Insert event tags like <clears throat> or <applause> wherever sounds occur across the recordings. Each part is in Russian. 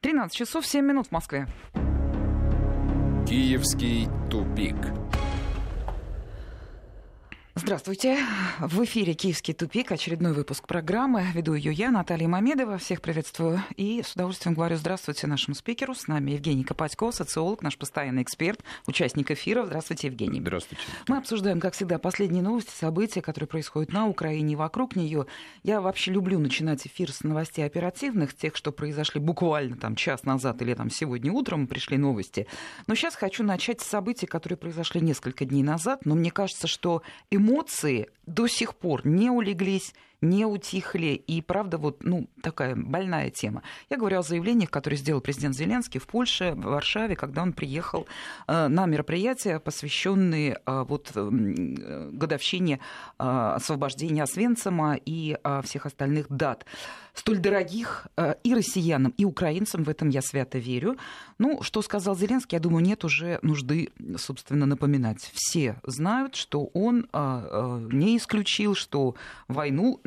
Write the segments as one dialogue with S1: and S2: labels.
S1: 13 часов 7 минут в Москве.
S2: Киевский тупик.
S1: Здравствуйте. В эфире «Киевский тупик», очередной выпуск программы. Веду ее я, Наталья Мамедова. Всех приветствую. И с удовольствием говорю здравствуйте нашему спикеру. С нами Евгений Копатько, социолог, наш постоянный эксперт, участник эфира. Здравствуйте, Евгений.
S3: Здравствуйте.
S1: Мы обсуждаем, как всегда, последние новости, события, которые происходят на Украине и вокруг нее. Я вообще люблю начинать эфир с новостей оперативных, тех, что произошли буквально там час назад или там сегодня утром пришли новости. Но сейчас хочу начать с событий, которые произошли несколько дней назад. Но мне кажется, что эмоции эмоции до сих пор не улеглись, не утихли. И правда, вот ну, такая больная тема. Я говорю о заявлениях, которые сделал президент Зеленский в Польше, в Варшаве, когда он приехал э, на мероприятия, посвященные э, вот, э, годовщине освобождения Освенцима и всех остальных дат столь дорогих и россиянам, и украинцам, в этом я свято верю. Ну, что сказал Зеленский, я думаю, нет уже нужды, собственно, напоминать. Все знают, что он не исключил, что войну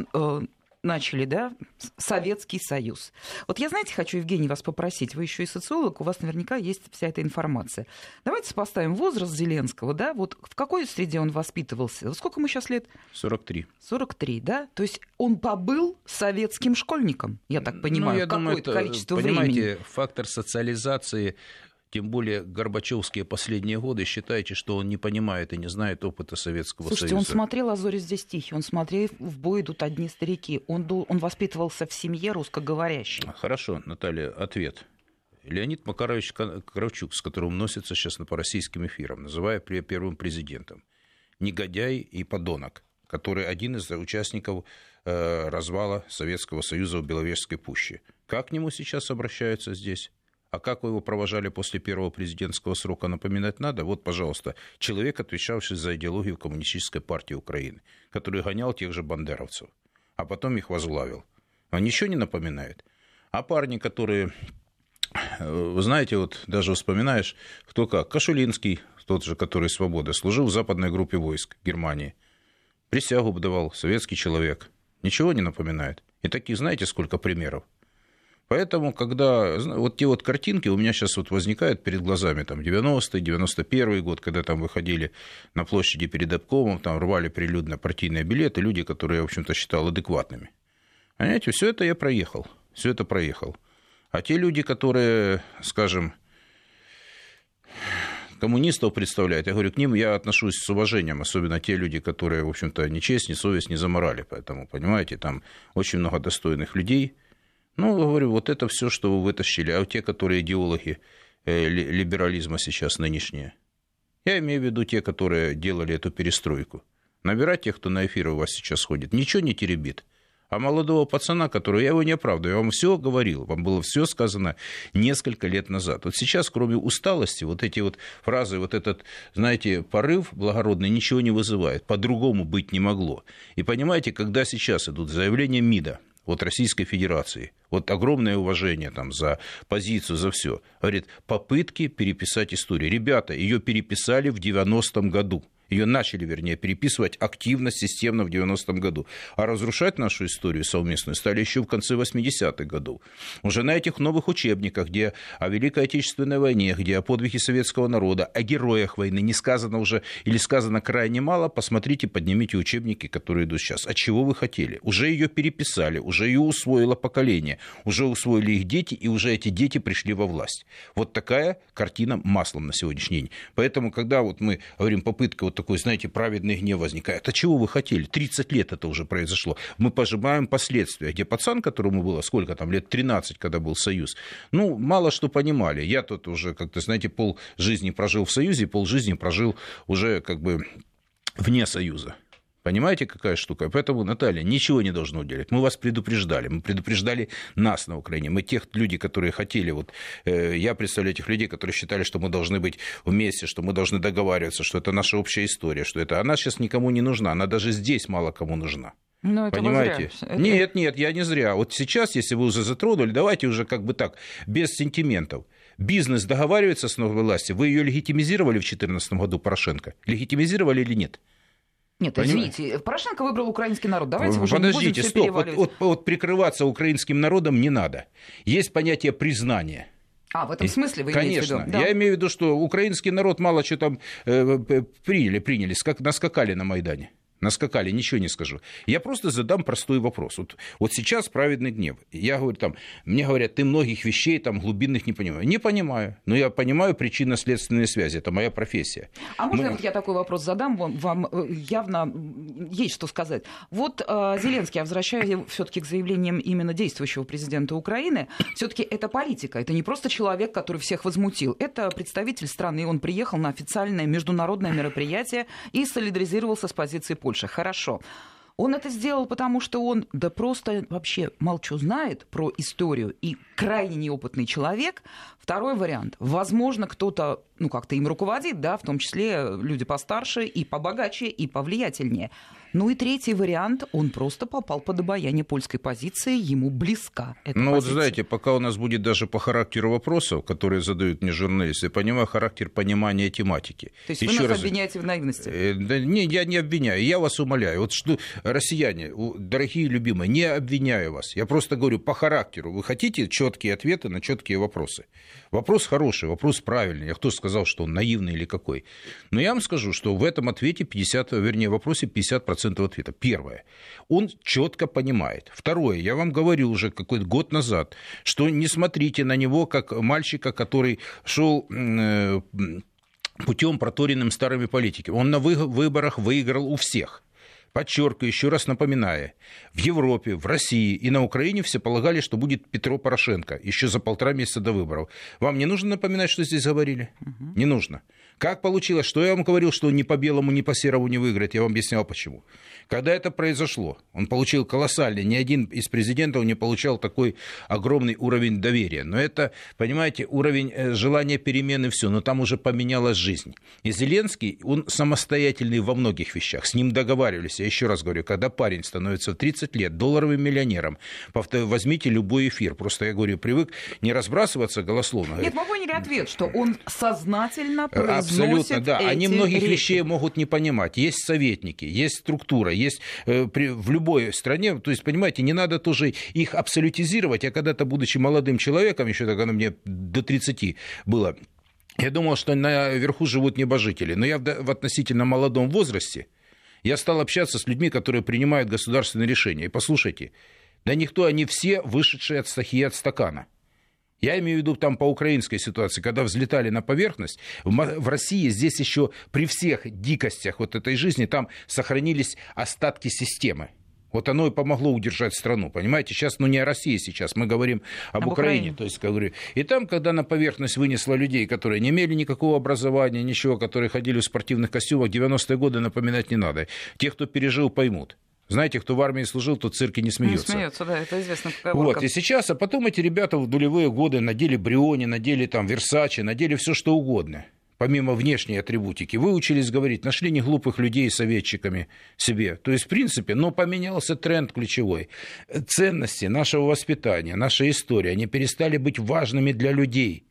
S1: начали, да, Советский Союз. Вот я, знаете, хочу, Евгений, вас попросить, вы еще и социолог, у вас наверняка есть вся эта информация. Давайте поставим возраст Зеленского, да, вот в какой среде он воспитывался? Сколько ему сейчас лет?
S3: 43.
S1: 43, да? То есть он побыл советским школьником, я так понимаю, ну, я какое-то количество
S3: понимаете,
S1: времени.
S3: Понимаете, фактор социализации тем более Горбачевские последние годы, считаете, что он не понимает и не знает опыта Советского
S1: Слушайте,
S3: Союза.
S1: он смотрел «А зори здесь тихие», он смотрел «В бой идут одни старики», он, он воспитывался в семье русскоговорящей.
S3: Хорошо, Наталья, ответ. Леонид Макарович Кравчук, с которым носится сейчас по российским эфирам, называя первым президентом, негодяй и подонок, который один из участников э, развала Советского Союза в Беловежской пуще. Как к нему сейчас обращаются здесь? А как вы его провожали после первого президентского срока, напоминать надо? Вот, пожалуйста, человек, отвечавший за идеологию Коммунистической партии Украины, который гонял тех же бандеровцев, а потом их возглавил. Он ничего не напоминает? А парни, которые, э, вы знаете, вот даже вспоминаешь, кто как, Кашулинский, тот же, который «Свобода», служил в западной группе войск Германии. Присягу давал, советский человек. Ничего не напоминает. И таких, знаете, сколько примеров? Поэтому, когда вот те вот картинки у меня сейчас вот возникают перед глазами, там, 90-й, 91-й год, когда там выходили на площади перед обкомом, там рвали прилюдно партийные билеты, люди, которые я, в общем-то, считал адекватными. Понимаете, все это я проехал, все это проехал. А те люди, которые, скажем, коммунистов представляют, я говорю, к ним я отношусь с уважением, особенно те люди, которые, в общем-то, ни честь, ни совесть не заморали. Поэтому, понимаете, там очень много достойных людей – ну, говорю, вот это все, что вы вытащили. А те, которые идеологи э, либерализма сейчас нынешние, я имею в виду те, которые делали эту перестройку. Набирать тех, кто на эфир у вас сейчас ходит, ничего не теребит. А молодого пацана, который, я его не оправдываю, я вам все говорил, вам было все сказано несколько лет назад. Вот сейчас, кроме усталости, вот эти вот фразы, вот этот, знаете, порыв благородный ничего не вызывает. По-другому быть не могло. И понимаете, когда сейчас идут заявления МИДа, вот Российской Федерации, вот огромное уважение там за позицию, за все. Говорит, попытки переписать историю. Ребята, ее переписали в 90-м году. Ее начали, вернее, переписывать активно, системно в 90-м году. А разрушать нашу историю совместную стали еще в конце 80-х годов. Уже на этих новых учебниках, где о Великой Отечественной войне, где о подвиге советского народа, о героях войны не сказано уже или сказано крайне мало, посмотрите, поднимите учебники, которые идут сейчас. А чего вы хотели? Уже ее переписали, уже ее усвоило поколение, уже усвоили их дети, и уже эти дети пришли во власть. Вот такая картина маслом на сегодняшний день. Поэтому, когда вот мы говорим попытка вот такой, знаете, праведный гнев возникает. А чего вы хотели? 30 лет это уже произошло. Мы пожимаем последствия. Где пацан, которому было сколько там, лет 13, когда был Союз, ну, мало что понимали. Я тут уже, как-то, знаете, пол жизни прожил в Союзе, пол жизни прожил уже как бы вне Союза. Понимаете, какая штука? Поэтому, Наталья, ничего не должно делать. Мы вас предупреждали. Мы предупреждали нас на Украине. Мы тех людей, которые хотели, вот э, я представляю этих людей, которые считали, что мы должны быть вместе, что мы должны договариваться, что это наша общая история, что это она сейчас никому не нужна, она даже здесь мало кому нужна.
S1: Ну, это
S3: Понимаете?
S1: Зря.
S3: Нет, нет, я не зря. Вот сейчас, если вы уже затронули, давайте уже как бы так, без сентиментов. Бизнес договаривается с новой властью. Вы ее легитимизировали в 2014 году, Порошенко? Легитимизировали или нет?
S1: Нет, Понимаете? извините, Порошенко выбрал украинский народ. Давайте уже
S3: Подождите,
S1: не будем
S3: стоп. Вот, вот, вот прикрываться украинским народом не надо. Есть понятие признания.
S1: А, в этом смысле вы
S3: Конечно.
S1: имеете в виду?
S3: Да. Я имею в виду, что украинский народ мало что там э, приняли, приняли, скак, наскакали на Майдане наскакали, ничего не скажу. Я просто задам простой вопрос. Вот, вот сейчас праведный гнев. Я говорю там, мне говорят, ты многих вещей там глубинных не понимаешь. Не понимаю, но я понимаю причинно-следственные связи. Это моя профессия.
S1: А можно Мы... вот я такой вопрос задам? Вам, вам э, явно есть что сказать. Вот э, Зеленский, я возвращаюсь все-таки к заявлениям именно действующего президента Украины. Все-таки это политика. Это не просто человек, который всех возмутил. Это представитель страны. Он приехал на официальное международное мероприятие и солидаризировался с позицией Польши. Польши. Хорошо. Он это сделал, потому что он, да просто вообще молчу знает про историю и крайне неопытный человек. Второй вариант. Возможно, кто-то, ну, как-то им руководит, да, в том числе люди постарше и побогаче, и повлиятельнее. Ну и третий вариант, он просто попал под обаяние польской позиции, ему близка эта
S3: Ну
S1: позиция.
S3: вот знаете, пока у нас будет даже по характеру вопросов, которые задают мне журналисты, я понимаю характер понимания тематики.
S1: То есть Еще вы нас раз... обвиняете в наивности? Э,
S3: да, не, я не обвиняю, я вас умоляю. Вот что, россияне, дорогие любимые, не обвиняю вас. Я просто говорю по характеру. Вы хотите четкие ответы на четкие вопросы? Вопрос хороший, вопрос правильный. Я кто сказал, что он наивный или какой? Но я вам скажу, что в этом ответе 50, вернее, вопросе 50% ответа. Первое. Он четко понимает. Второе. Я вам говорил уже какой-то год назад, что не смотрите на него как мальчика, который шел э, путем проторенным старыми политиками. Он на выборах выиграл у всех. Подчеркиваю, еще раз напоминая, в Европе, в России и на Украине все полагали, что будет Петро Порошенко еще за полтора месяца до выборов. Вам не нужно напоминать, что здесь говорили? Угу. Не нужно. Как получилось? Что я вам говорил, что ни по белому, ни по серому не выиграет? Я вам объяснял, почему. Когда это произошло, он получил колоссальный, ни один из президентов не получал такой огромный уровень доверия. Но это, понимаете, уровень э, желания перемены, все, но там уже поменялась жизнь. И Зеленский, он самостоятельный во многих вещах. С ним договаривались, я еще раз говорю, когда парень становится в 30 лет долларовым миллионером, возьмите любой эфир. Просто я говорю, привык не разбрасываться голословно.
S1: Нет, мы поняли ответ, что он сознательно произносит
S3: Абсолютно, да. Они многих речи. вещей могут не понимать. Есть советники, есть структура, есть э, при, в любой стране, то есть, понимаете, не надо тоже их абсолютизировать. Я когда-то, будучи молодым человеком, еще тогда мне до 30 было, я думал, что наверху живут небожители. Но я в, относительно молодом возрасте, я стал общаться с людьми, которые принимают государственные решения. И послушайте, да никто, они все вышедшие от стахи от стакана. Я имею в виду там по украинской ситуации, когда взлетали на поверхность, в России здесь еще при всех дикостях вот этой жизни там сохранились остатки системы. Вот оно и помогло удержать страну, понимаете? Сейчас, ну не о России сейчас, мы говорим об, об Украине. Украине. То есть, говорю, и там, когда на поверхность вынесло людей, которые не имели никакого образования, ничего, которые ходили в спортивных костюмах, 90-е годы напоминать не надо. Те, кто пережил, поймут. Знаете, кто в армии служил, тот цирки не смеется.
S1: Не смеется, да, это известно.
S3: Вот, и сейчас, а потом эти ребята в нулевые годы надели Бриони, надели там Версачи, надели все что угодно помимо внешней атрибутики, выучились говорить, нашли не глупых людей советчиками себе. То есть, в принципе, но поменялся тренд ключевой. Ценности нашего воспитания, наша история, они перестали быть важными для людей –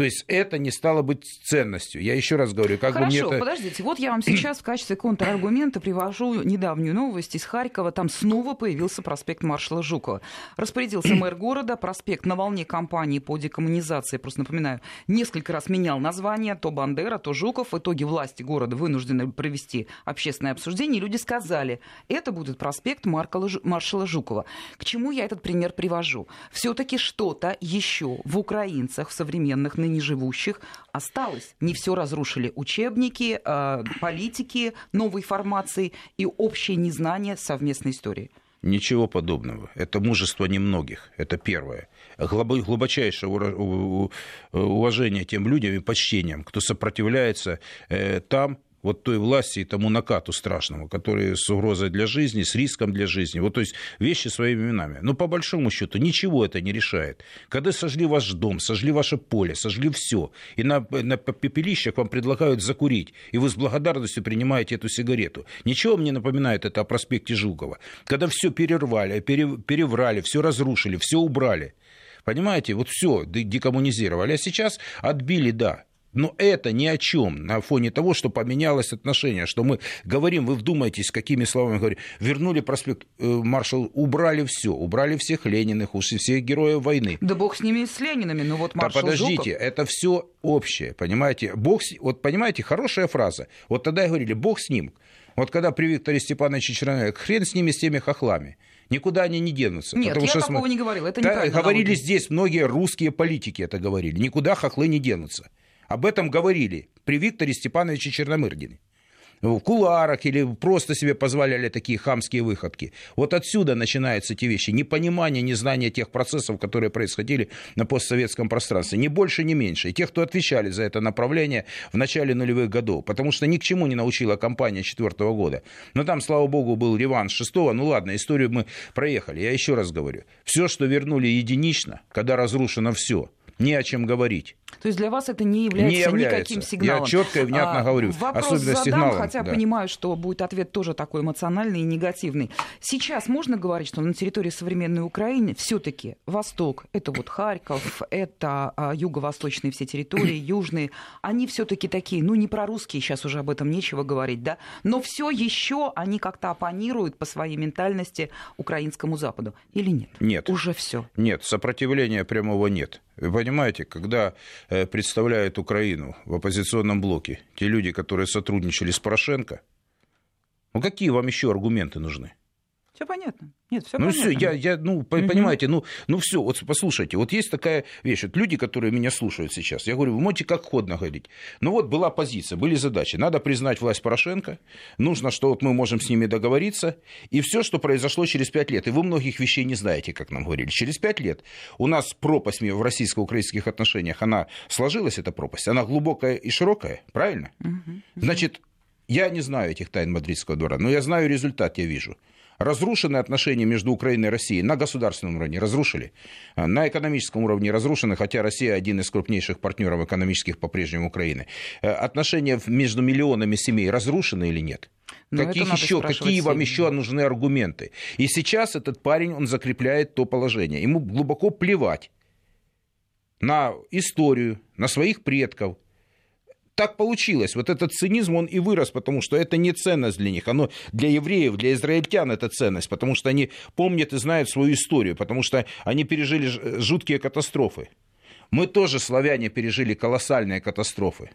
S3: то есть это не стало быть ценностью. Я еще раз говорю, как
S1: Хорошо,
S3: бы мне это...
S1: подождите, вот я вам сейчас в качестве контраргумента привожу недавнюю новость из Харькова. Там снова появился проспект маршала Жукова. Распорядился мэр города, проспект на волне кампании по декоммунизации, просто напоминаю, несколько раз менял название, то Бандера, то Жуков. В итоге власти города вынуждены провести общественное обсуждение, и люди сказали, это будет проспект маршала Жукова. К чему я этот пример привожу? Все-таки что-то еще в украинцах, в современных ныне ныне живущих осталось. Не все разрушили учебники, э, политики, новой формации и общее незнание совместной истории.
S3: Ничего подобного. Это мужество немногих. Это первое. Глубочайшее уважение тем людям и почтением, кто сопротивляется э, там, вот той власти и тому накату страшному, который с угрозой для жизни, с риском для жизни. Вот, то есть вещи своими именами. Но по большому счету ничего это не решает. Когда сожгли ваш дом, сожгли ваше поле, сожгли все, и на, на пепелищах вам предлагают закурить, и вы с благодарностью принимаете эту сигарету. Ничего мне напоминает это о проспекте Жукова. Когда все перервали, пере, переврали, все разрушили, все убрали. Понимаете, вот все декоммунизировали. А сейчас отбили, да, Но это ни о чем на фоне того, что поменялось отношение, что мы говорим, вы вдумайтесь, какими словами говорим, вернули проспект э, маршал, убрали все, убрали всех Лениных, ушли всех героев войны.
S1: Да бог с ними, с Ленинами, ну вот маршал
S3: Да подождите,
S1: Жуков...
S3: это все общее, понимаете? Бог, вот понимаете, хорошая фраза. Вот тогда и говорили, бог с ним. Вот когда при Викторе Степановиче Чернове, хрен с ними, с теми хохлами. Никуда они не денутся.
S1: Нет, я что такого см... не говорил, это
S3: да, Говорили здесь, многие русские политики это говорили. Никуда хохлы не денутся. Об этом говорили при Викторе Степановиче Черномырдине в куларах или просто себе позволяли такие хамские выходки. Вот отсюда начинаются эти вещи. Непонимание, незнание тех процессов, которые происходили на постсоветском пространстве. Ни больше, ни меньше. И тех, кто отвечали за это направление в начале нулевых годов. Потому что ни к чему не научила компания четвертого года. Но там, слава богу, был реванш шестого. Ну ладно, историю мы проехали. Я еще раз говорю. Все, что вернули единично, когда разрушено все, не о чем говорить.
S1: То есть для вас это не является,
S3: не является.
S1: никаким сигналом.
S3: Я четко и внятно а, говорю.
S1: Вопрос
S3: особенно
S1: задам,
S3: сигналом.
S1: хотя
S3: да.
S1: понимаю, что будет ответ тоже такой эмоциональный и негативный. Сейчас можно говорить, что на территории современной Украины все-таки Восток, это вот Харьков, это а, юго-восточные все территории, <clears throat> южные, они все-таки такие, ну не прорусские, сейчас уже об этом нечего говорить, да, но все еще они как-то оппонируют по своей ментальности украинскому Западу или нет?
S3: Нет.
S1: Уже все.
S3: Нет, сопротивления прямого нет. Вы понимаете, когда э, представляют Украину в оппозиционном блоке те люди, которые сотрудничали с Порошенко, ну какие вам еще аргументы нужны?
S1: Все понятно. Нет, все
S3: ну
S1: понятно.
S3: все, я, я, ну, угу. понимаете, ну, ну все, вот послушайте, вот есть такая вещь, вот люди, которые меня слушают сейчас, я говорю, вы можете как ходно говорить. Ну вот была позиция, были задачи, надо признать власть Порошенко, нужно, что вот мы можем с ними договориться, и все, что произошло через пять лет, и вы многих вещей не знаете, как нам говорили, через пять лет у нас пропасть в российско-украинских отношениях, она сложилась, эта пропасть, она глубокая и широкая, правильно? Угу. Значит, я не знаю этих тайн Мадридского двора, но я знаю результат, я вижу разрушены отношения между Украиной и Россией на государственном уровне, разрушили. А, на экономическом уровне разрушены, хотя Россия один из крупнейших партнеров экономических по-прежнему Украины. Э, отношения между миллионами семей разрушены или нет? Но Каких еще, какие вам еще нужны аргументы? И сейчас этот парень, он закрепляет то положение. Ему глубоко плевать на историю, на своих предков, так получилось. Вот этот цинизм, он и вырос, потому что это не ценность для них. Оно для евреев, для израильтян это ценность, потому что они помнят и знают свою историю, потому что они пережили жуткие катастрофы. Мы тоже, славяне, пережили колоссальные катастрофы.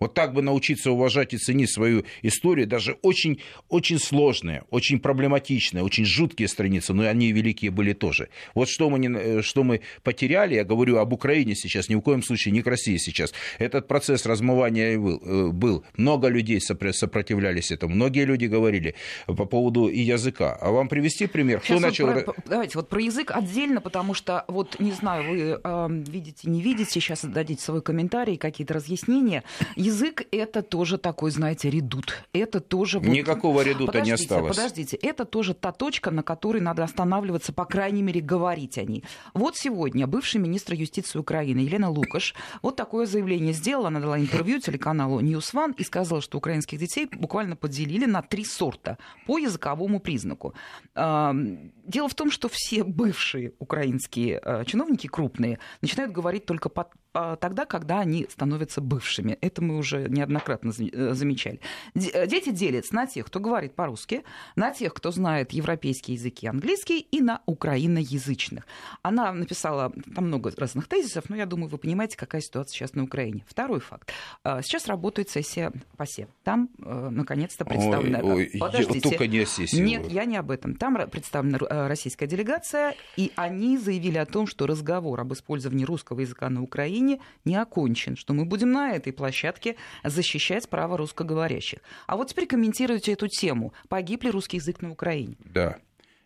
S3: Вот так бы научиться уважать и ценить свою историю, даже очень, очень сложные, очень проблематичные, очень жуткие страницы, но они великие были тоже. Вот что мы, не, э, что мы потеряли, я говорю об Украине сейчас, ни в коем случае не к России сейчас. Этот процесс размывания был. Э, был. Много людей сопротивлялись этому, многие люди говорили по поводу и языка. А вам привести пример?
S1: Кто начал... про, давайте вот про язык отдельно, потому что, вот не знаю, вы э, видите, не видите, сейчас дадите свой комментарий, какие-то разъяснения язык это тоже такой, знаете, редут. Это тоже... Вот...
S3: Никакого редута не осталось.
S1: Подождите, это тоже та точка, на которой надо останавливаться, по крайней мере, говорить о ней. Вот сегодня бывший министр юстиции Украины Елена Лукаш вот такое заявление сделала. Она дала интервью телеканалу News One и сказала, что украинских детей буквально поделили на три сорта по языковому признаку. Дело в том, что все бывшие украинские э, чиновники крупные начинают говорить только под а, тогда, когда они становятся бывшими. Это мы уже неоднократно э, замечали. Э, дети делятся на тех, кто говорит по-русски, на тех, кто знает европейские языки, английский, и на украиноязычных. Она написала там много разных тезисов, но я думаю, вы понимаете, какая ситуация сейчас на Украине. Второй факт. А, сейчас работает сессия ПАСЕ. Там, э, наконец-то, представлена...
S3: Ой, ой, Подождите. Только не сессию.
S1: Нет, я не об этом. Там представлена российская делегация, и они заявили о том, что разговор об использовании русского языка на Украине Украине не окончен, что мы будем на этой площадке защищать право русскоговорящих. А вот теперь комментируйте эту тему. Погиб ли русский язык на Украине?
S3: Да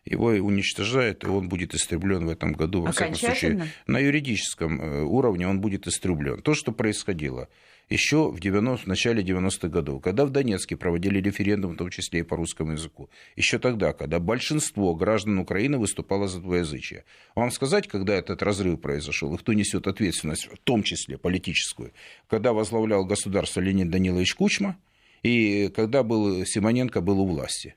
S3: его уничтожают, и он будет истреблен в этом году, во всяком случае, на юридическом э, уровне он будет истреблен. То, что происходило еще в, 90, в начале 90-х годов, когда в Донецке проводили референдум, в том числе и по русскому языку. Еще тогда, когда большинство граждан Украины выступало за двоязычие. Вам сказать, когда этот разрыв произошел, и кто несет ответственность, в том числе политическую, когда возглавлял государство Леонид Данилович Кучма, и когда был Симоненко был у власти.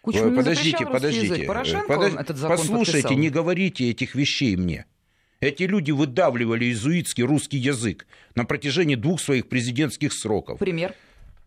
S1: Кучма
S3: подождите, подождите.
S1: Язык.
S3: Подож...
S1: этот закон
S3: Послушайте,
S1: подписал.
S3: не говорите этих вещей мне. Эти люди выдавливали иезуитский русский язык на протяжении двух своих президентских сроков.
S1: Пример?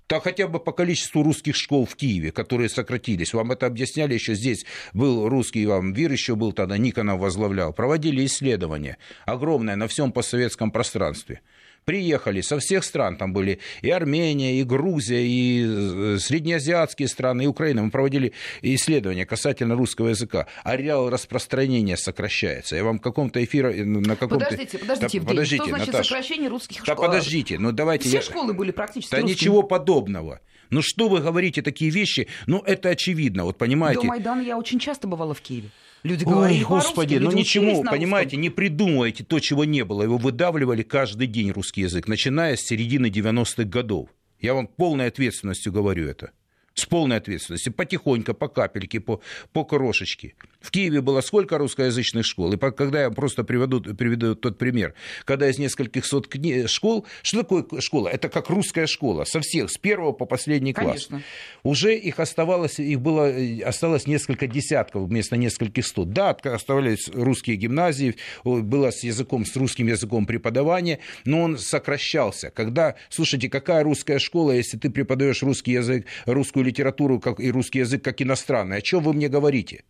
S3: Да хотя бы по количеству русских школ в Киеве, которые сократились. Вам это объясняли еще здесь. Был русский, вам Вир еще был тогда, Никонов возглавлял. Проводили исследования огромное на всем постсоветском пространстве приехали со всех стран, там были и Армения, и Грузия, и э, среднеазиатские страны, и Украина. Мы проводили исследования касательно русского языка. Ареал распространения сокращается. Я вам в каком-то эфире...
S1: Э, на каком-то... Подождите, подождите, да, подождите, что значит Наташа. сокращение русских школ?
S3: Да подождите, ну давайте...
S1: Все я... школы были практически
S3: Да
S1: русскими.
S3: ничего подобного. Ну что вы говорите такие вещи? Ну это очевидно, вот понимаете.
S1: До Майдана я очень часто бывала в Киеве.
S3: Люди говорили Ой, господи, ну ничему, понимаете, не придумывайте то, чего не было. Его выдавливали каждый день русский язык, начиная с середины 90-х годов. Я вам полной ответственностью говорю это с полной ответственностью, потихоньку, по капельке, по, по крошечке. В Киеве было сколько русскоязычных школ? И когда я просто приведу, приведу тот пример, когда из нескольких сот кни... школ, что такое школа? Это как русская школа, со всех, с первого по последний класс. Конечно. Уже их оставалось, их было, осталось несколько десятков вместо нескольких сот. Да, оставались русские гимназии, было с языком, с русским языком преподавание, но он сокращался. Когда, слушайте, какая русская школа, если ты преподаешь русский язык, русскую литературу как, и русский язык как иностранный. О чем вы мне говорите?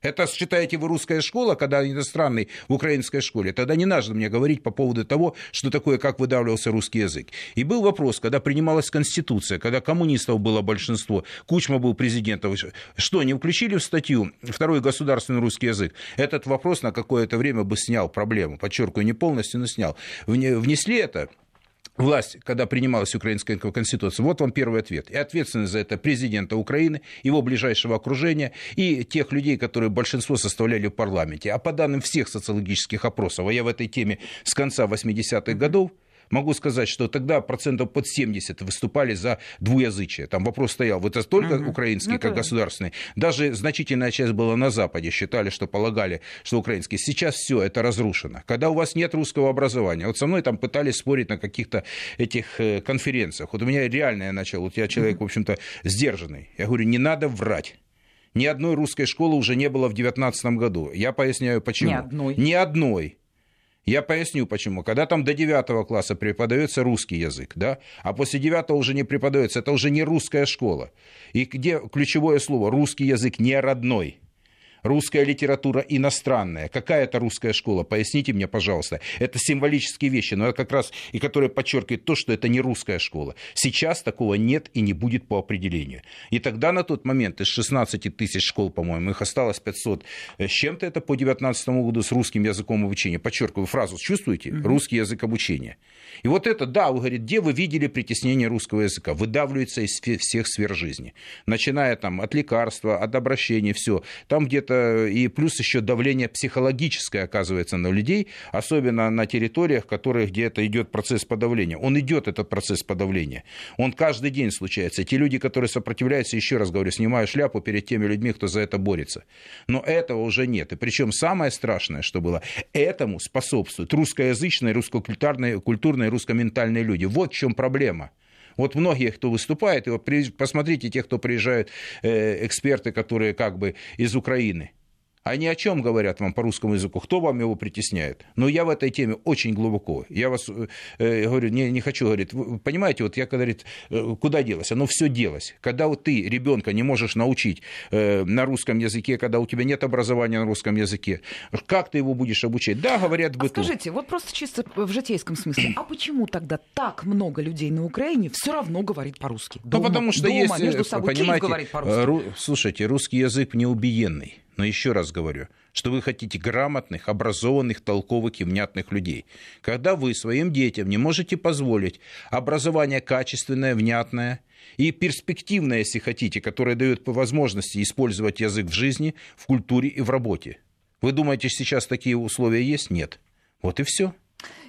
S3: Это считаете вы русская школа, когда иностранный в украинской школе? Тогда не надо мне говорить по поводу того, что такое, как выдавливался русский язык. И был вопрос, когда принималась Конституция, когда коммунистов было большинство, Кучма был президентом, что, не включили в статью второй государственный русский язык? Этот вопрос на какое-то время бы снял проблему. Подчеркиваю, не полностью, но снял. Внесли это, власть, когда принималась украинская конституция, вот вам первый ответ. И ответственность за это президента Украины, его ближайшего окружения и тех людей, которые большинство составляли в парламенте. А по данным всех социологических опросов, а я в этой теме с конца 80-х годов, могу сказать, что тогда процентов под 70 выступали за двуязычие. Там вопрос стоял, вот это только угу. украинский, ну, как это... государственный. Даже значительная часть была на Западе, считали, что полагали, что украинский. Сейчас все это разрушено. Когда у вас нет русского образования, вот со мной там пытались спорить на каких-то этих э, конференциях. Вот у меня реально я начал, вот я человек, в общем-то, сдержанный. Я говорю, не надо врать. Ни одной русской школы уже не было в 2019 году. Я поясняю, почему. Ни
S1: одной.
S3: Ни одной. Я поясню почему. Когда там до 9 класса преподается русский язык, да, а после 9 уже не преподается, это уже не русская школа. И где ключевое слово? Русский язык не родной русская литература иностранная. Какая это русская школа? Поясните мне, пожалуйста. Это символические вещи, но это как раз и которые подчеркивают то, что это не русская школа. Сейчас такого нет и не будет по определению. И тогда на тот момент из 16 тысяч школ, по-моему, их осталось 500 с чем-то это по 2019 году с русским языком обучения. Подчеркиваю фразу, чувствуете? Русский язык обучения. И вот это, да, вы говорите, где вы видели притеснение русского языка? Выдавливается из всех сфер жизни. Начиная там от лекарства, от обращения, все. Там где-то и плюс еще давление психологическое оказывается на людей, особенно на территориях, которые где то идет процесс подавления. Он идет, этот процесс подавления. Он каждый день случается. Те люди, которые сопротивляются, еще раз говорю, снимаю шляпу перед теми людьми, кто за это борется. Но этого уже нет. И причем самое страшное, что было, этому способствует русскоязычная, русскокультурная культурная и русскоментальные люди. Вот в чем проблема. Вот многие, кто выступает, и вот посмотрите тех, кто приезжают, э, эксперты, которые как бы из Украины. Они о чем говорят вам по русскому языку? Кто вам его притесняет? Но я в этой теме очень глубоко. Я вас э, говорю, не, не хочу говорить. Вы понимаете, вот я говорит, э, куда делось? Оно все делось. Когда вот ты ребенка не можешь научить э, на русском языке, когда у тебя нет образования на русском языке, как ты его будешь обучать? Да, говорят
S1: бы. А скажите, вот просто чисто в житейском смысле, а почему тогда так много людей на Украине все равно говорит по-русски?
S3: Дома, ну, потому что дома, есть,
S1: между собой, понимаете, говорит по-русски.
S3: Ру, слушайте, русский язык неубиенный. Но еще раз говорю, что вы хотите грамотных, образованных, толковых и внятных людей. Когда вы своим детям не можете позволить образование качественное, внятное и перспективное, если хотите, которое дает по возможности использовать язык в жизни, в культуре и в работе. Вы думаете, сейчас такие условия есть? Нет. Вот и все.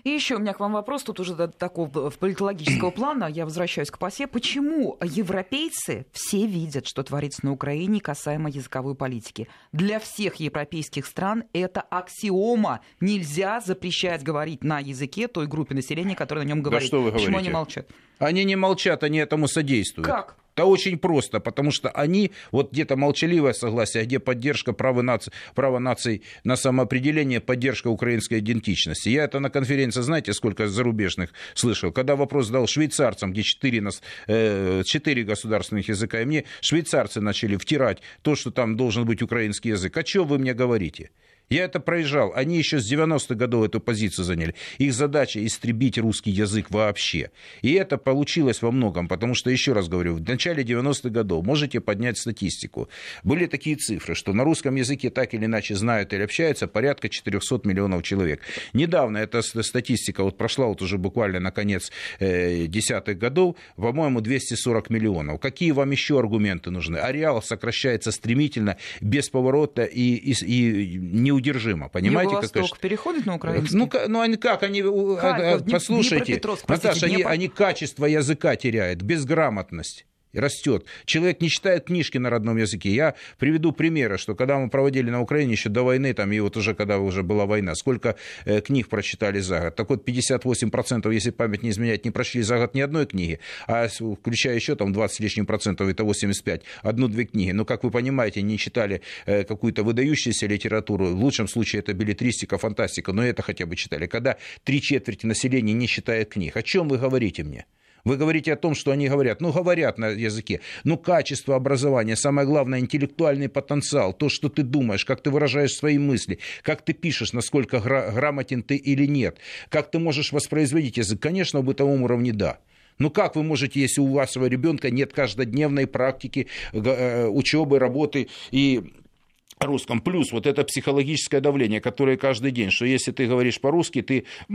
S1: И еще у меня к вам вопрос, тут уже до такого политологического плана, я возвращаюсь к ПАСЕ. Почему европейцы все видят, что творится на Украине касаемо языковой политики? Для всех европейских стран это аксиома. Нельзя запрещать говорить на языке той группе населения, которая на нем говорит.
S3: Да что вы
S1: Почему
S3: говорите?
S1: они молчат?
S3: Они не молчат, они этому содействуют.
S1: Как?
S3: Да очень просто, потому что они, вот где-то молчаливое согласие, где поддержка права наций, права наций на самоопределение, поддержка украинской идентичности. Я это на конференции, знаете, сколько зарубежных слышал, когда вопрос задал швейцарцам, где четыре, нас, э, четыре государственных языка, и мне швейцарцы начали втирать то, что там должен быть украинский язык. А что вы мне говорите? Я это проезжал. Они еще с 90-х годов эту позицию заняли. Их задача истребить русский язык вообще. И это получилось во многом, потому что, еще раз говорю, в начале 90-х годов можете поднять статистику. Были такие цифры, что на русском языке так или иначе знают или общаются порядка 400 миллионов человек. Недавно эта статистика вот прошла вот уже буквально на конец э, десятых годов, по-моему, 240 миллионов. Какие вам еще аргументы нужны? Ареал сокращается стремительно, без поворота и, и, и не неудержимо. Понимаете,
S1: Юго-Восток как, переходит на украинский?
S3: Ну, ну они как? Они, Харьков, послушайте, Наташа, они, они качество языка теряют, безграмотность растет. Человек не читает книжки на родном языке. Я приведу примеры, что когда мы проводили на Украине еще до войны, там, и вот уже когда уже была война, сколько э, книг прочитали за год. Так вот, 58%, если память не изменяет, не прочли за год ни одной книги, а включая еще там 20 с лишним процентов, это 85, одну-две книги. Но, как вы понимаете, не читали э, какую-то выдающуюся литературу. В лучшем случае это билетристика, фантастика, но это хотя бы читали. Когда три четверти населения не читает книг. О чем вы говорите мне? Вы говорите о том, что они говорят. Ну, говорят на языке. Ну, качество образования, самое главное, интеллектуальный потенциал, то, что ты думаешь, как ты выражаешь свои мысли, как ты пишешь, насколько грамотен ты или нет, как ты можешь воспроизводить язык. Конечно, в бытовом уровне да. Ну как вы можете, если у вашего ребенка нет каждодневной практики э, учебы, работы и русском. Плюс вот это психологическое давление, которое каждый день, что если ты говоришь по-русски, ты в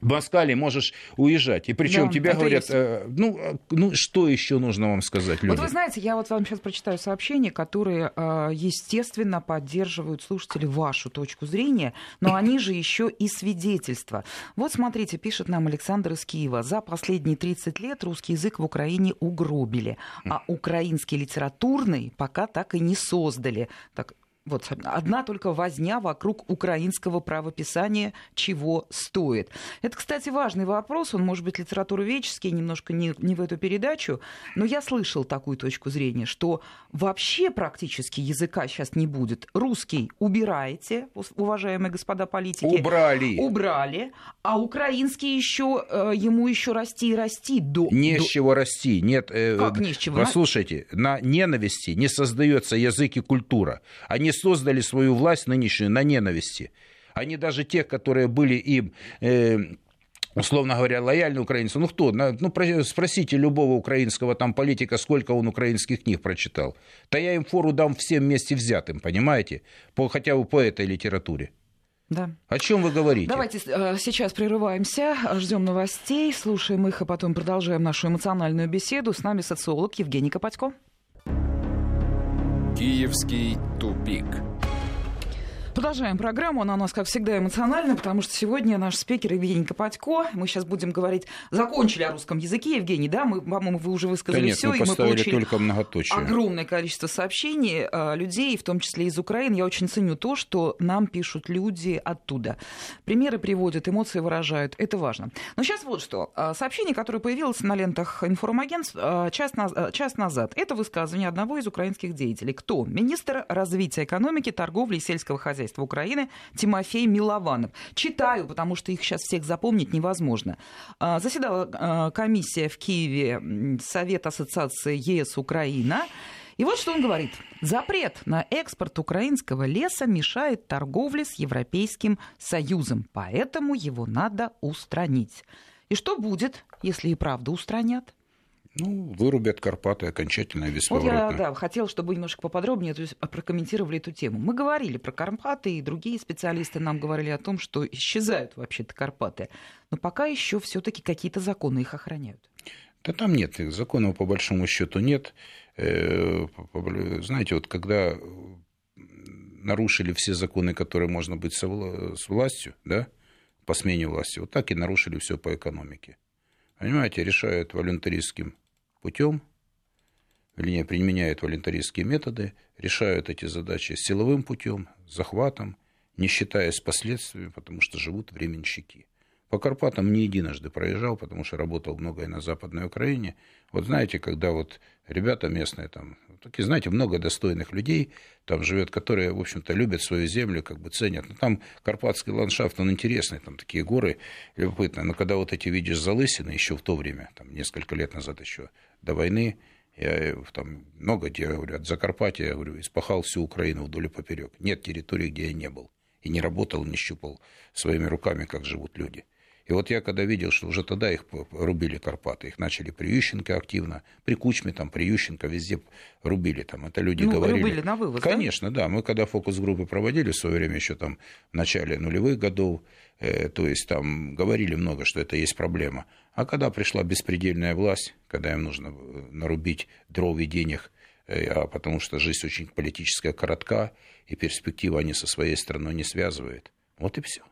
S3: Москале можешь уезжать. И причем да, тебе говорят, э, ну, э, ну, что еще нужно вам сказать, люди?
S1: Вот вы знаете, я вот вам сейчас прочитаю сообщения, которые, э, естественно, поддерживают слушатели вашу точку зрения, но они же еще и свидетельства. Вот смотрите, пишет нам Александр из Киева. За последние 30 лет русский язык в Украине угробили, а украинский литературный пока так и не создали. Так, вот одна только возня вокруг украинского правописания чего стоит. Это, кстати, важный вопрос, он может быть литературоведческий, немножко не, не в эту передачу, но я слышал такую точку зрения, что вообще практически языка сейчас не будет. Русский убираете, уважаемые господа политики.
S3: Убрали.
S1: Убрали, а украинский еще, э, ему еще расти и расти. До,
S3: не
S1: до...
S3: с чего расти. Нет,
S1: э, как не с чего?
S3: Послушайте, на ненависти не создается язык и культура. Они создали свою власть нынешнюю на ненависти. Они даже те, которые были им... Э, условно говоря, лояльны украинцам. Ну кто? Ну, спросите любого украинского там политика, сколько он украинских книг прочитал. Да я им фору дам всем вместе взятым, понимаете? По, хотя бы по этой литературе.
S1: Да.
S3: О чем вы говорите?
S1: Давайте э, сейчас прерываемся, ждем новостей, слушаем их, а потом продолжаем нашу эмоциональную беседу. С нами социолог Евгений Копатько.
S2: Киевский тупик.
S1: Продолжаем программу. Она у нас, как всегда, эмоциональна, потому что сегодня наш спикер Евгений Копатько. Мы сейчас будем говорить... Закончили о русском языке, Евгений, да? Мы, по-моему, вы уже высказали все,
S3: и мы получили только многоточие.
S1: огромное количество сообщений э, людей, в том числе из Украины. Я очень ценю то, что нам пишут люди оттуда. Примеры приводят, эмоции выражают. Это важно. Но сейчас вот что. Э, сообщение, которое появилось на лентах информагентств э, час, на... час назад, это высказывание одного из украинских деятелей. Кто? Министр развития экономики, торговли и сельского хозяйства хозяйства Украины Тимофей Милованов. Читаю, потому что их сейчас всех запомнить невозможно. А, заседала а, комиссия в Киеве Совет Ассоциации ЕС Украина. И вот что он говорит. Запрет на экспорт украинского леса мешает торговле с Европейским Союзом, поэтому его надо устранить. И что будет, если и правда устранят?
S3: Ну, вырубят Карпаты окончательно бесповоротно.
S1: Вот я да, хотел, чтобы немножко поподробнее то есть, прокомментировали эту тему. Мы говорили про Карпаты, и другие специалисты нам говорили о том, что исчезают вообще-то Карпаты. Но пока еще все-таки какие-то законы их охраняют.
S3: Да там нет, законов по большому счету нет. Э, знаете, вот когда нарушили все законы, которые можно быть с властью, да, по смене власти, вот так и нарушили все по экономике. Понимаете, решают волюнтаристским путем, вернее, применяют волонтаристские методы, решают эти задачи силовым путем, захватом, не считаясь последствиями, потому что живут временщики. По Карпатам не единожды проезжал, потому что работал много и на Западной Украине. Вот знаете, когда вот ребята местные там, такие, знаете, много достойных людей там живет, которые, в общем-то, любят свою землю, как бы ценят. Но ну, там карпатский ландшафт, он интересный, там такие горы любопытные. Но когда вот эти видишь залысины еще в то время, там несколько лет назад еще до войны, я там много где, говорю, от Закарпатья, я говорю, испахал всю Украину вдоль и поперек. Нет территории, где я не был. И не работал, не щупал своими руками, как живут люди. И вот я когда видел, что уже тогда их рубили Карпаты, их начали при Ющенко активно, при Кучме, там, при Ющенко, везде рубили. Там, это люди
S1: ну,
S3: говорили.
S1: рубили на вывоз,
S3: Конечно, да? да. Мы когда фокус-группы проводили в свое время, еще там в начале нулевых годов, э, то есть там говорили много, что это есть проблема. А когда пришла беспредельная власть, когда им нужно э, нарубить дров и денег, э, а потому что жизнь очень политическая коротка, и перспектива они со своей страной не связывают. Вот и все.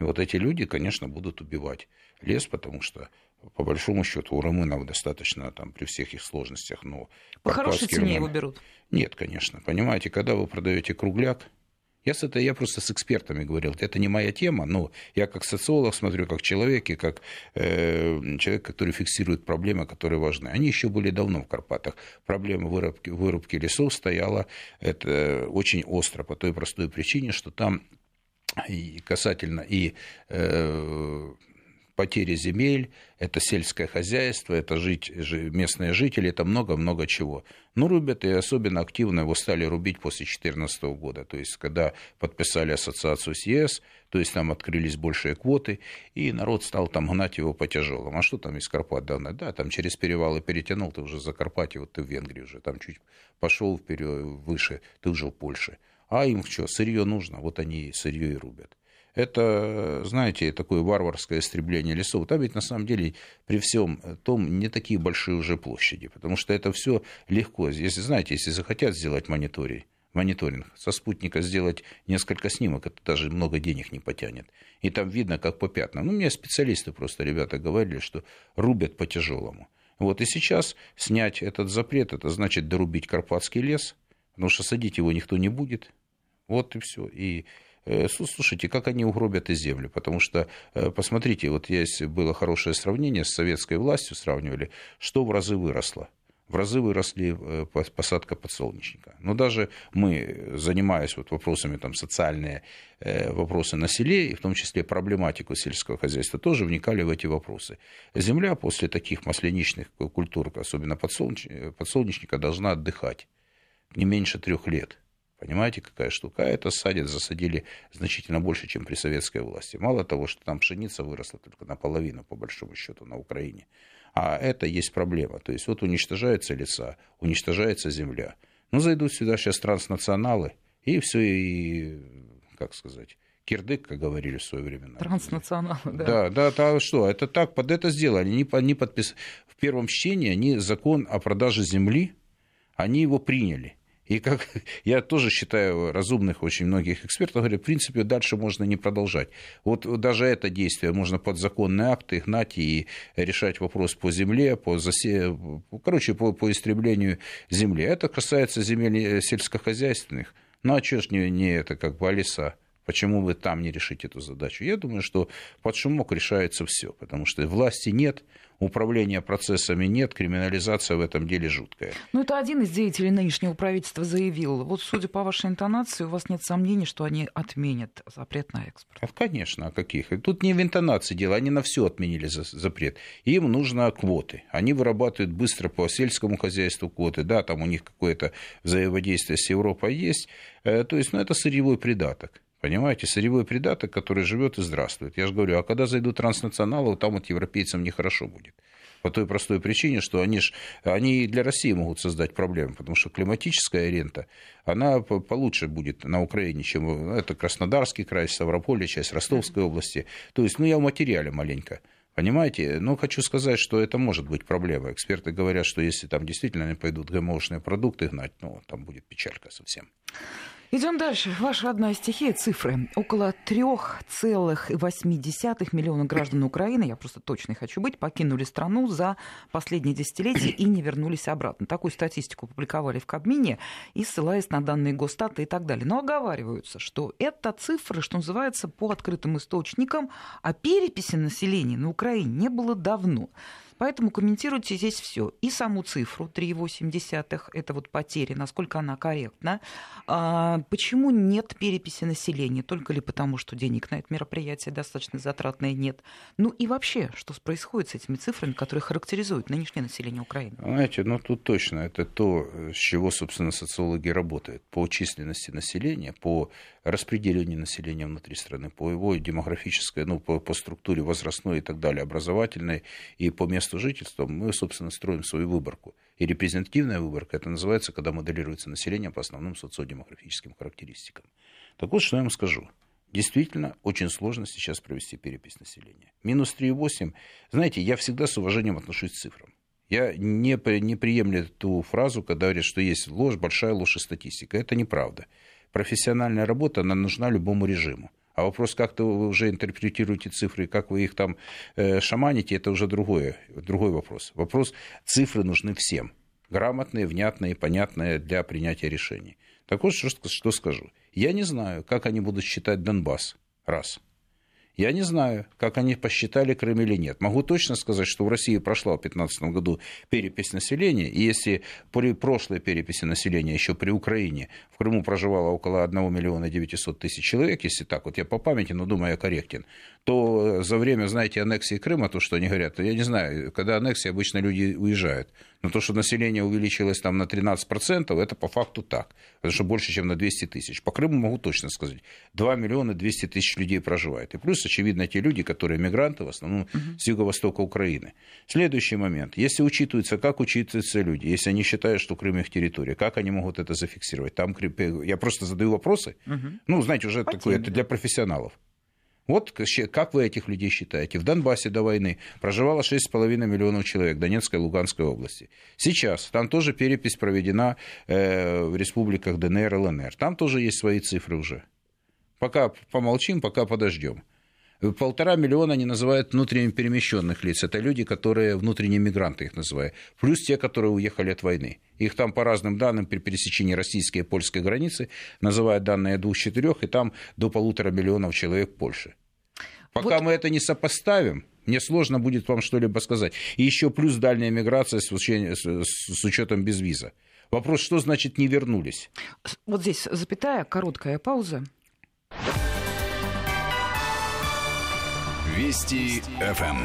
S3: И вот эти люди, конечно, будут убивать лес, потому что по большому счету у румынов достаточно там при всех их сложностях, но
S1: по хорошей цене румыны... его берут.
S3: Нет, конечно, понимаете, когда вы продаете кругляк, я, с это, я просто с экспертами говорил, это не моя тема, но я как социолог смотрю, как человек и как э, человек, который фиксирует проблемы, которые важны. Они еще были давно в Карпатах. Проблема вырубки, вырубки лесов стояла это очень остро по той простой причине, что там и касательно и э, потери земель, это сельское хозяйство, это жить, местные жители, это много-много чего. Ну, рубят, и особенно активно его стали рубить после 2014 года, то есть когда подписали ассоциацию с ЕС, то есть там открылись большие квоты, и народ стал там гнать его по тяжелым. А что там из Карпат давно? Да, там через перевалы перетянул, ты уже за Карпатье, вот ты в Венгрии уже, там чуть пошел вперед, выше, ты уже в Польше. А им что, сырье нужно, вот они сырье и рубят. Это, знаете, такое варварское истребление лесов. Там ведь на самом деле при всем том не такие большие уже площади, потому что это все легко. Если, знаете, если захотят сделать мониторинг, мониторинг, со спутника сделать несколько снимок, это даже много денег не потянет. И там видно, как по пятнам. Ну, мне специалисты просто, ребята, говорили, что рубят по тяжелому. Вот и сейчас снять этот запрет, это значит дорубить Карпатский лес, потому что садить его никто не будет, вот и все. И э, Слушайте, как они угробят и землю, потому что, э, посмотрите, вот есть было хорошее сравнение с советской властью, сравнивали, что в разы выросло. В разы выросли э, посадка подсолнечника. Но даже мы, занимаясь вот вопросами там, социальные вопросы на селе, и в том числе проблематику сельского хозяйства, тоже вникали в эти вопросы. Земля после таких масляничных культур, особенно подсолнечника, должна отдыхать не меньше трех лет. Понимаете, какая штука? Это садят, засадили значительно больше, чем при советской власти. Мало того, что там пшеница выросла только наполовину, по большому счету, на Украине. А это есть проблема. То есть вот уничтожаются леса, уничтожается земля. Ну, зайдут сюда сейчас транснационалы, и все, и, как сказать, кирдык, как говорили в свое время.
S1: Транснационалы, да.
S3: Да, да, да, что, это так, под это сделали. Они, они подпис... В первом чтении они закон о продаже земли, они его приняли. И как <laughs> я тоже считаю разумных очень многих экспертов, говорят, в принципе, дальше можно не продолжать. Вот даже это действие можно под законные акты гнать и решать вопрос по земле, по засе... короче, по, по истреблению земли. Это касается земель э, сельскохозяйственных. Ну а что ж не, не это как бы леса? Почему вы там не решите эту задачу? Я думаю, что под шумок решается все, потому что власти нет, управления процессами нет, криминализация в этом деле жуткая.
S1: Ну, это один из деятелей нынешнего правительства заявил. Вот, судя по вашей интонации, у вас нет сомнений, что они отменят запрет на экспорт?
S3: А, конечно, а каких? Тут не в интонации дело, они на все отменили запрет. Им нужно квоты. Они вырабатывают быстро по сельскому хозяйству квоты, да, там у них какое-то взаимодействие с Европой есть. Э, то есть, ну, это сырьевой придаток. Понимаете, сырьевой придаток, который живет и здравствует. Я же говорю, а когда зайдут транснационалы, там вот европейцам нехорошо будет. По той простой причине, что они, ж, они для России могут создать проблемы, потому что климатическая рента, она получше будет на Украине, чем ну, это Краснодарский край, Ставрополье, часть Ростовской области. То есть, ну, я в материале маленько. Понимаете? Но хочу сказать, что это может быть проблема. Эксперты говорят, что если там действительно они пойдут ГМОшные продукты гнать, ну, там будет печалька совсем.
S1: Идем дальше. Ваша одна стихия цифры. Около 3,8 миллиона граждан Украины, я просто точно хочу быть, покинули страну за последние десятилетия и не вернулись обратно. Такую статистику публиковали в Кабмине и ссылаясь на данные Госстата и так далее. Но оговариваются, что это цифры, что называется, по открытым источникам, а переписи населения на Украине не было давно. Поэтому комментируйте здесь все. И саму цифру 3,8, это вот потери, насколько она корректна. А, почему нет переписи населения? Только ли потому, что денег на это мероприятие достаточно затратное нет? Ну и вообще, что происходит с этими цифрами, которые характеризуют нынешнее население Украины?
S3: Знаете, ну тут точно, это то, с чего, собственно, социологи работают. По численности населения, по распределению населения внутри страны, по его демографической, ну, по, по структуре возрастной и так далее, образовательной, и по месту жительства, мы, собственно, строим свою выборку. И репрезентативная выборка, это называется, когда моделируется население по основным социодемографическим характеристикам. Так вот, что я вам скажу. Действительно, очень сложно сейчас провести перепись населения. Минус 3,8. Знаете, я всегда с уважением отношусь к цифрам. Я не, не приемлю ту фразу, когда говорят, что есть ложь, большая ложь и статистика. Это неправда профессиональная работа, она нужна любому режиму. А вопрос, как -то вы уже интерпретируете цифры, как вы их там э, шаманите, это уже другое, другой вопрос. Вопрос, цифры нужны всем. Грамотные, внятные, понятные для принятия решений. Так вот, что, что скажу. Я не знаю, как они будут считать Донбасс. Раз. Я не знаю, как они посчитали Крым или нет. Могу точно сказать, что в России прошла в 2015 году перепись населения, и если при прошлой переписи населения еще при Украине в Крыму проживало около 1 миллиона 900 тысяч человек, если так, вот я по памяти, но думаю, я корректен, то за время, знаете, аннексии Крыма, то, что они говорят, я не знаю, когда аннексия, обычно люди уезжают. Но то, что население увеличилось там на 13%, это по факту так. Потому что больше, чем на 200 тысяч. По Крыму могу точно сказать. 2 миллиона 200 тысяч людей проживает. И плюс, очевидно, те люди, которые мигранты, в основном угу. с юго-востока Украины. Следующий момент. Если учитывается, как учитываются люди, если они считают, что Крым их территория, как они могут это зафиксировать? Там, я просто задаю вопросы. Угу. Ну, знаете, уже По такое, это для профессионалов. Вот как вы этих людей считаете? В Донбассе до войны проживало 6,5 миллионов человек Донецкой и Луганской области. Сейчас там тоже перепись проведена э, в республиках ДНР и ЛНР. Там тоже есть свои цифры уже. Пока помолчим, пока подождем. Полтора миллиона они называют внутренне перемещенных лиц. Это люди, которые внутренние мигранты их называют. Плюс те, которые уехали от войны. Их там по разным данным при пересечении российской и польской границы называют данные двух-четырех, и там до полутора миллионов человек в Польше. Пока вот... мы это не сопоставим, мне сложно будет вам что-либо сказать. И еще плюс дальняя миграция с, учением, с учетом безвиза. Вопрос, что значит не вернулись?
S1: Вот здесь запятая, короткая пауза.
S2: Вести ФМ.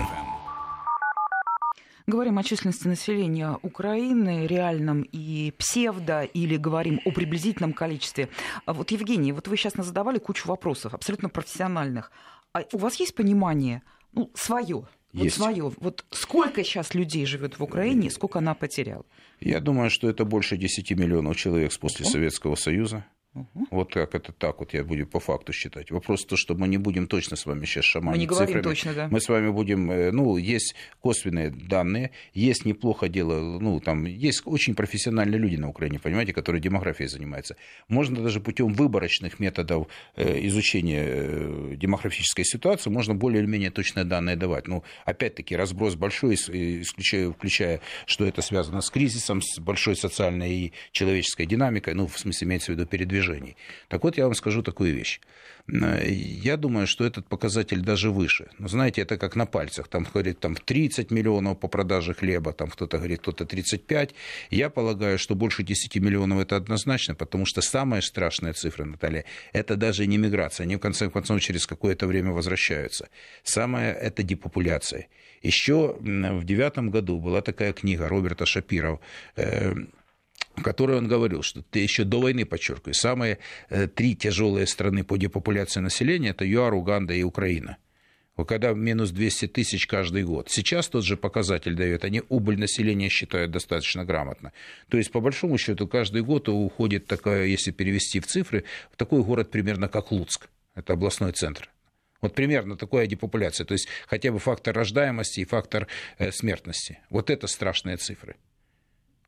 S1: Говорим о численности населения Украины, реальном и псевдо, или говорим о приблизительном количестве. А вот, Евгений, вот вы сейчас нас задавали кучу вопросов, абсолютно профессиональных. А у вас есть понимание, ну, свое, вот свое. Вот сколько сейчас людей живет в Украине, сколько она потеряла?
S3: Я думаю, что это больше 10 миллионов человек после Советского Союза. Угу. Вот как это так, вот я буду по факту считать. Вопрос то, что мы не будем точно с вами сейчас шаманить Мы
S1: не говорим цифрами. точно, да.
S3: Мы с вами будем, э, ну, есть косвенные данные, есть неплохо дело, ну, там, есть очень профессиональные люди на Украине, понимаете, которые демографией занимаются. Можно даже путем выборочных методов э, изучения э, демографической ситуации, можно более или менее точные данные давать. Ну, опять-таки, разброс большой, исключая, включая, что это связано с кризисом, с большой социальной и человеческой динамикой, ну, в смысле, имеется в виду передвижение движений. Так вот, я вам скажу такую вещь. Я думаю, что этот показатель даже выше. Но знаете, это как на пальцах. Там говорит там 30 миллионов по продаже хлеба, там кто-то говорит, кто-то 35. Я полагаю, что больше 10 миллионов это однозначно, потому что самая страшная цифра, Наталья, это даже не миграция. Они в конце концов через какое-то время возвращаются. Самое это депопуляция. Еще в девятом году была такая книга Роберта Шапирова э, в которой он говорил, что ты еще до войны, подчеркиваю, самые э, три тяжелые страны по депопуляции населения – это ЮАР, Уганда и Украина. Когда минус 200 тысяч каждый год. Сейчас тот же показатель дает. Они убыль населения считают достаточно грамотно. То есть, по большому счету, каждый год уходит такая, если перевести в цифры, в такой город примерно как Луцк. Это областной центр. Вот примерно такая депопуляция. То есть хотя бы фактор рождаемости и фактор э, смертности. Вот это страшные цифры.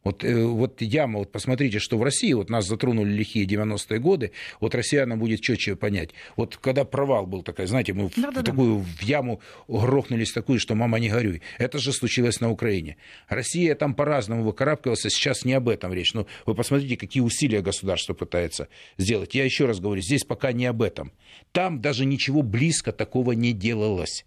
S3: Вот, э, вот яма, вот посмотрите, что в России, вот нас затронули лихие 90-е годы, вот россиянам будет четче понять. Вот когда провал был такой, знаете, мы да, в, да, такую да. в яму грохнулись такую, что мама не горюй. Это же случилось на Украине. Россия там по-разному выкарабкалась, а сейчас не об этом речь. Но вы посмотрите, какие усилия государство пытается сделать. Я еще раз говорю, здесь пока не об этом. Там даже ничего близко такого не делалось.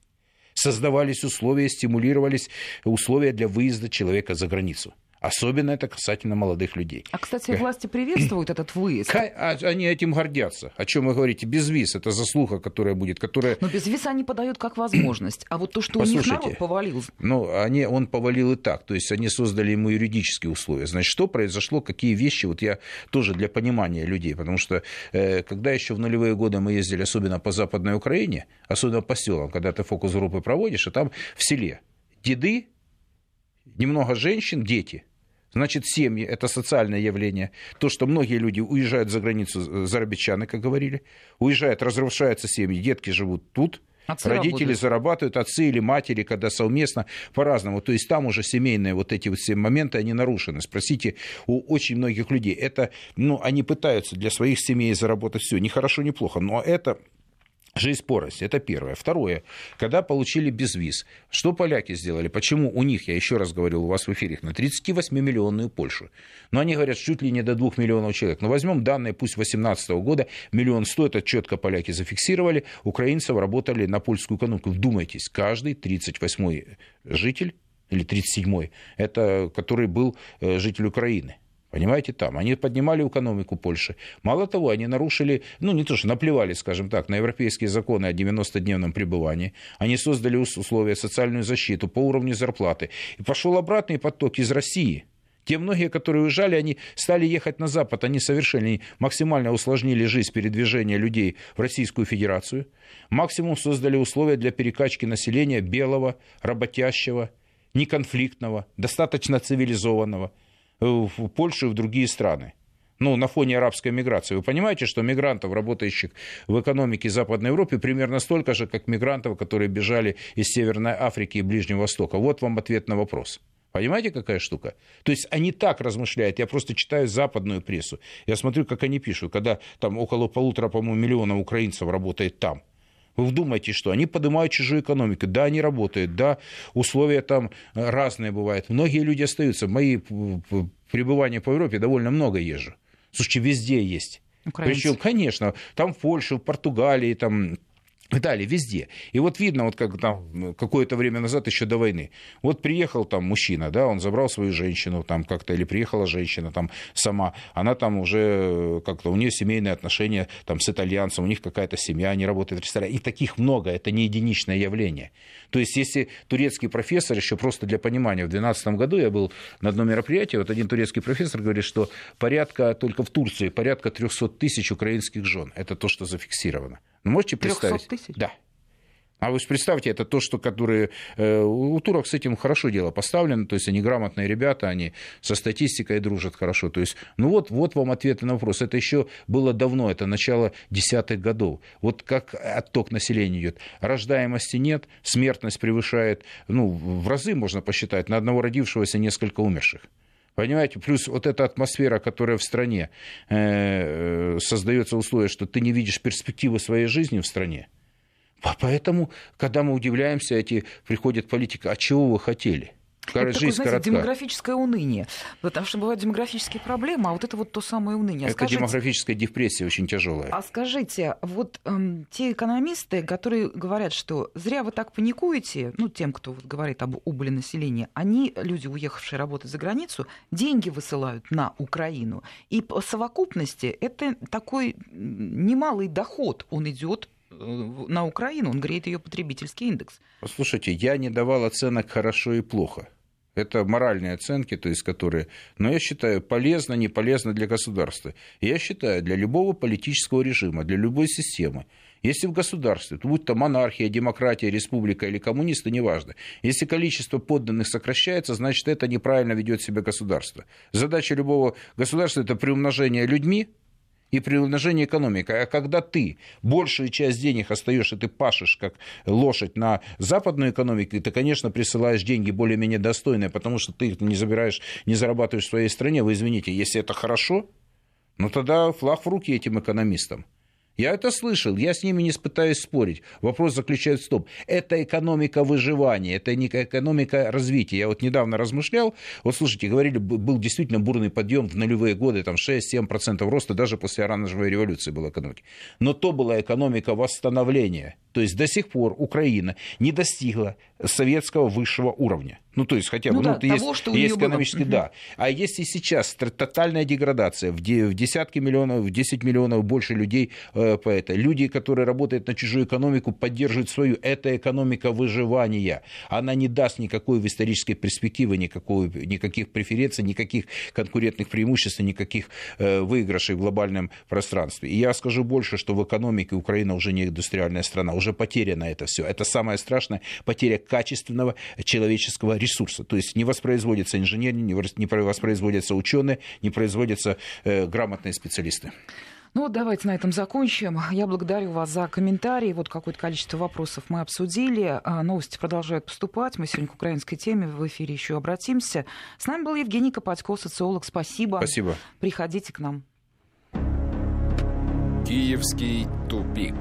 S3: Создавались условия, стимулировались условия для выезда человека за границу. Особенно это касательно молодых людей.
S1: А, кстати, власти приветствуют этот выезд.
S3: А, они этим гордятся. О чем вы говорите? Без виз. Это заслуга, которая будет. Которая...
S1: Но без виз они подают как возможность. А вот то, что Послушайте, у них народ повалил...
S3: Ну, они, он повалил и так. То есть они создали ему юридические условия. Значит, что произошло, какие вещи, вот я тоже для понимания людей. Потому что э, когда еще в нулевые годы мы ездили, особенно по Западной Украине, особенно по селам, когда ты фокус группы проводишь, и там в селе деды, немного женщин, дети – Значит, семьи – это социальное явление. То, что многие люди уезжают за границу, зарабичаны, как говорили, уезжают, разрушаются семьи, детки живут тут, Отцы Родители работают. зарабатывают, отцы или матери, когда совместно, по-разному. То есть там уже семейные вот эти вот все моменты, они нарушены. Спросите у очень многих людей. Это, ну, они пытаются для своих семей заработать все. Не хорошо, не плохо, но это Жизнь порость, это первое. Второе, когда получили безвиз, что поляки сделали? Почему у них, я еще раз говорил у вас в эфире, на 38-миллионную Польшу? Но они говорят, чуть ли не до 2 миллионов человек. Но возьмем данные, пусть 2018 года, миллион сто, это четко поляки зафиксировали, украинцев работали на польскую экономику. Вдумайтесь, каждый 38-й житель или 37-й, это который был э, житель Украины. Понимаете, там. Они поднимали экономику Польши. Мало того, они нарушили, ну, не то что наплевали, скажем так, на европейские законы о 90-дневном пребывании. Они создали условия, социальную защиту по уровню зарплаты. И пошел обратный поток из России. Те многие, которые уезжали, они стали ехать на Запад, они совершенно максимально усложнили жизнь передвижения людей в Российскую Федерацию, максимум создали условия для перекачки населения белого, работящего, неконфликтного, достаточно цивилизованного – в Польшу и в другие страны. Ну, на фоне арабской миграции. Вы понимаете, что мигрантов, работающих в экономике Западной Европы, примерно столько же, как мигрантов, которые бежали из Северной Африки и Ближнего Востока. Вот вам ответ на вопрос. Понимаете, какая штука? То есть они так размышляют. Я просто читаю западную прессу. Я смотрю, как они пишут, когда там около полутора, по-моему, миллиона украинцев работает там. Вы вдумайтесь, что они поднимают чужую экономику. Да, они работают, да, условия там разные бывают. Многие люди остаются. Мои пребывания по Европе довольно много езжу. Слушайте, везде есть. Причем, конечно, там в Польше, в Португалии, там Далее, везде. И вот видно, вот как там какое-то время назад, еще до войны, вот приехал там мужчина, да, он забрал свою женщину там как-то, или приехала женщина там сама, она там уже как-то, у нее семейные отношения там с итальянцем, у них какая-то семья, они работают в ресторане. И таких много, это не единичное явление. То есть, если турецкий профессор, еще просто для понимания, в 2012 году я был на одном мероприятии, вот один турецкий профессор говорит, что порядка, только в Турции, порядка 300 тысяч украинских жен. Это то, что зафиксировано. Ну, можете представить?
S1: тысяч?
S3: Да. А вы представьте, это то, что которые... Э, у турок с этим хорошо дело поставлено, то есть они грамотные ребята, они со статистикой дружат хорошо. То есть, ну вот, вот вам ответы на вопрос. Это еще было давно, это начало десятых годов. Вот как отток населения идет. Рождаемости нет, смертность превышает, ну, в разы можно посчитать, на одного родившегося несколько умерших. Понимаете, плюс вот эта атмосфера, которая в стране э, создается условие, что ты не видишь перспективы своей жизни в стране. Поэтому, когда мы удивляемся, эти приходят политики, а чего вы хотели?
S1: Это жизнь такое, знаете, демографическое уныние. Потому что бывают демографические проблемы, а вот это вот то самое уныние.
S3: Это скажите, демографическая депрессия очень тяжелая.
S1: А скажите, вот эм, те экономисты, которые говорят, что зря вы так паникуете, ну, тем, кто вот говорит об убыли населения, они, люди, уехавшие работать за границу, деньги высылают на Украину. И по совокупности это такой немалый доход, он идет на Украину, он греет ее потребительский индекс.
S3: Послушайте, я не давал оценок хорошо и плохо. Это моральные оценки, то есть которые, но я считаю, полезно, не полезно для государства. я считаю, для любого политического режима, для любой системы, если в государстве, будь то монархия, демократия, республика или коммунисты, неважно, если количество подданных сокращается, значит, это неправильно ведет себя государство. Задача любого государства – это приумножение людьми, и при умножении экономики. А когда ты большую часть денег остаешь, и ты пашешь как лошадь на западную экономику, ты, конечно, присылаешь деньги более-менее достойные, потому что ты их не забираешь, не зарабатываешь в своей стране. Вы извините, если это хорошо, ну тогда флаг в руки этим экономистам. Я это слышал, я с ними не пытаюсь спорить. Вопрос заключается в том, это экономика выживания, это не экономика развития. Я вот недавно размышлял, вот слушайте, говорили, был действительно бурный подъем в нулевые годы, там 6-7% роста, даже после оранжевой революции была экономика. Но то была экономика восстановления. То есть до сих пор Украина не достигла советского высшего уровня. Ну, то есть хотя бы,
S1: ну,
S3: ну
S1: да, есть, того, что
S3: есть экономически, было. да. А если сейчас тотальная деградация, в, десятки миллионов, в 10 миллионов больше людей э, по это, люди, которые работают на чужую экономику, поддерживают свою, это экономика выживания. Она не даст никакой в исторической перспективе, никакой, никаких преференций, никаких конкурентных преимуществ, никаких э, выигрышей в глобальном пространстве. И я скажу больше, что в экономике Украина уже не индустриальная страна, уже потеряно это все. Это самое страшное, потеря качественного человеческого ресурса. То есть не воспроизводятся инженеры, не воспроизводятся ученые, не производятся э, грамотные специалисты.
S1: Ну вот давайте на этом закончим. Я благодарю вас за комментарии. Вот какое-то количество вопросов мы обсудили. А, новости продолжают поступать. Мы сегодня к украинской теме в эфире еще обратимся. С нами был Евгений Копатько, социолог. Спасибо.
S3: Спасибо.
S1: Приходите к нам.
S2: Киевский тупик.